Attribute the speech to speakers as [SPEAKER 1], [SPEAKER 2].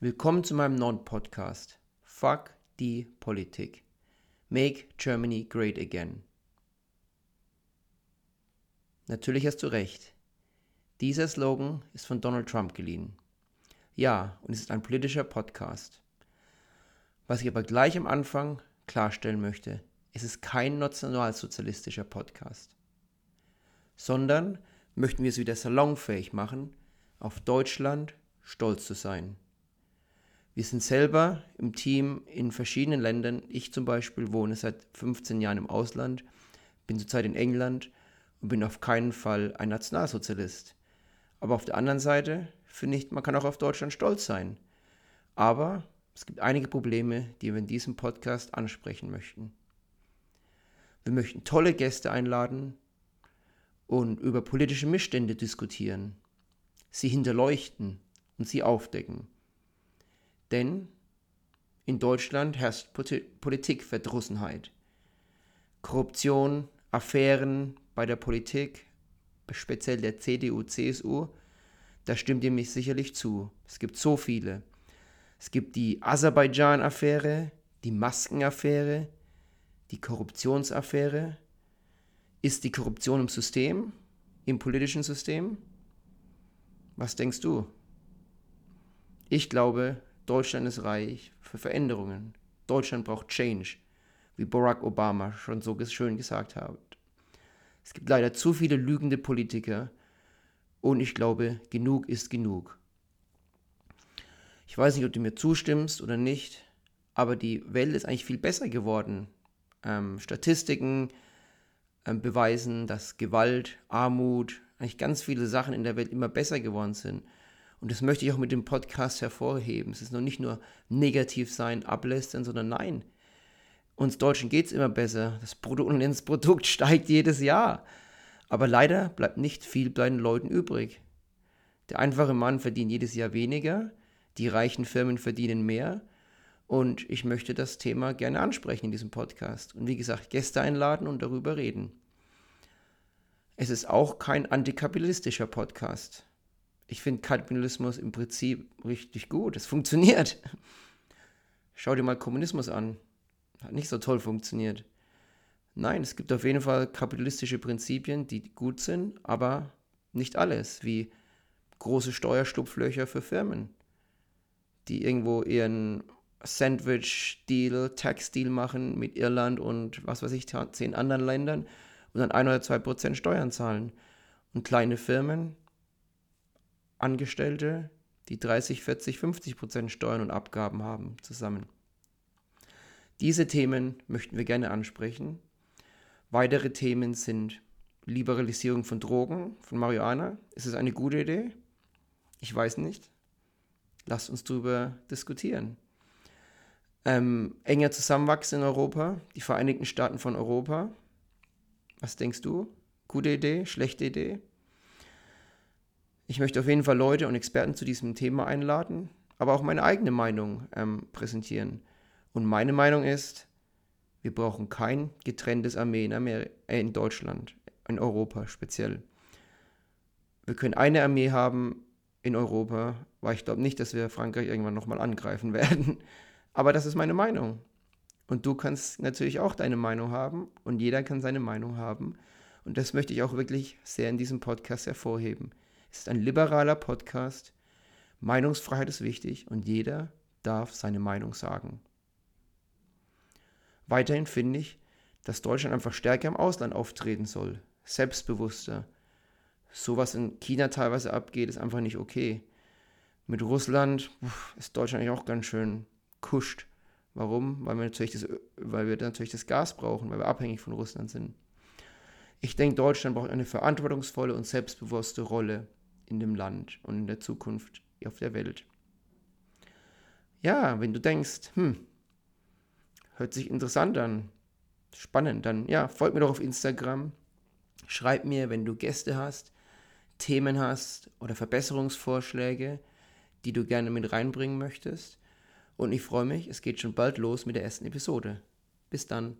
[SPEAKER 1] Willkommen zu meinem neuen Podcast. Fuck die Politik. Make Germany Great Again. Natürlich hast du recht. Dieser Slogan ist von Donald Trump geliehen. Ja, und es ist ein politischer Podcast. Was ich aber gleich am Anfang klarstellen möchte, es ist kein nationalsozialistischer Podcast, sondern möchten wir es wieder salonfähig machen, auf Deutschland stolz zu sein. Wir sind selber im Team in verschiedenen Ländern. Ich zum Beispiel wohne seit 15 Jahren im Ausland, bin zurzeit in England und bin auf keinen Fall ein Nationalsozialist. Aber auf der anderen Seite finde ich, man kann auch auf Deutschland stolz sein. Aber es gibt einige Probleme, die wir in diesem Podcast ansprechen möchten. Wir möchten tolle Gäste einladen und über politische Missstände diskutieren, sie hinterleuchten und sie aufdecken. Denn in Deutschland herrscht Politikverdrussenheit. Korruption, Affären bei der Politik, speziell der CDU, CSU, da stimmt ihr mich sicherlich zu. Es gibt so viele. Es gibt die Aserbaidschan-Affäre, die Maskenaffäre, die Korruptionsaffäre. Ist die Korruption im System, im politischen System? Was denkst du? Ich glaube, Deutschland ist reich für Veränderungen. Deutschland braucht Change, wie Barack Obama schon so schön gesagt hat. Es gibt leider zu viele lügende Politiker und ich glaube, genug ist genug. Ich weiß nicht, ob du mir zustimmst oder nicht, aber die Welt ist eigentlich viel besser geworden. Ähm, Statistiken ähm, beweisen, dass Gewalt, Armut, eigentlich ganz viele Sachen in der Welt immer besser geworden sind. Und das möchte ich auch mit dem Podcast hervorheben. Es ist noch nicht nur negativ sein, ablästern, sondern nein. Uns Deutschen geht es immer besser. Das Bruttoinlandsprodukt steigt jedes Jahr. Aber leider bleibt nicht viel bei den Leuten übrig. Der einfache Mann verdient jedes Jahr weniger, die reichen Firmen verdienen mehr und ich möchte das Thema gerne ansprechen in diesem Podcast und wie gesagt Gäste einladen und darüber reden. Es ist auch kein antikapitalistischer Podcast. Ich finde Kapitalismus im Prinzip richtig gut. Es funktioniert. Schau dir mal Kommunismus an. Hat nicht so toll funktioniert. Nein, es gibt auf jeden Fall kapitalistische Prinzipien, die gut sind, aber nicht alles, wie große Steuerstupflöcher für Firmen, die irgendwo ihren Sandwich-Deal, Tax-Deal machen mit Irland und was weiß ich, zehn anderen Ländern und dann ein oder zwei Prozent Steuern zahlen. Und kleine Firmen, Angestellte, die 30, 40, 50 Prozent Steuern und Abgaben haben zusammen. Diese Themen möchten wir gerne ansprechen Weitere Themen sind Liberalisierung von Drogen, von Marihuana. Ist es eine gute Idee? Ich weiß nicht. Lasst uns darüber diskutieren. Ähm, enger Zusammenwachsen in Europa, die Vereinigten Staaten von Europa. Was denkst du? Gute Idee? Schlechte Idee? Ich möchte auf jeden Fall Leute und Experten zu diesem Thema einladen, aber auch meine eigene Meinung ähm, präsentieren. Und meine Meinung ist, wir brauchen kein getrenntes Armee in, Ameri äh, in Deutschland, in Europa speziell. Wir können eine Armee haben in Europa, weil ich glaube nicht, dass wir Frankreich irgendwann nochmal angreifen werden. Aber das ist meine Meinung. Und du kannst natürlich auch deine Meinung haben und jeder kann seine Meinung haben. Und das möchte ich auch wirklich sehr in diesem Podcast hervorheben. Es ist ein liberaler Podcast. Meinungsfreiheit ist wichtig und jeder darf seine Meinung sagen. Weiterhin finde ich, dass Deutschland einfach stärker im Ausland auftreten soll, selbstbewusster. So was in China teilweise abgeht, ist einfach nicht okay. Mit Russland ist Deutschland eigentlich auch ganz schön kuscht. Warum? Weil wir, natürlich das, weil wir natürlich das Gas brauchen, weil wir abhängig von Russland sind. Ich denke, Deutschland braucht eine verantwortungsvolle und selbstbewusste Rolle in dem Land und in der Zukunft auf der Welt. Ja, wenn du denkst, hm, Hört sich interessant an. Spannend. Dann, ja, folgt mir doch auf Instagram. Schreib mir, wenn du Gäste hast, Themen hast oder Verbesserungsvorschläge, die du gerne mit reinbringen möchtest. Und ich freue mich, es geht schon bald los mit der ersten Episode. Bis dann.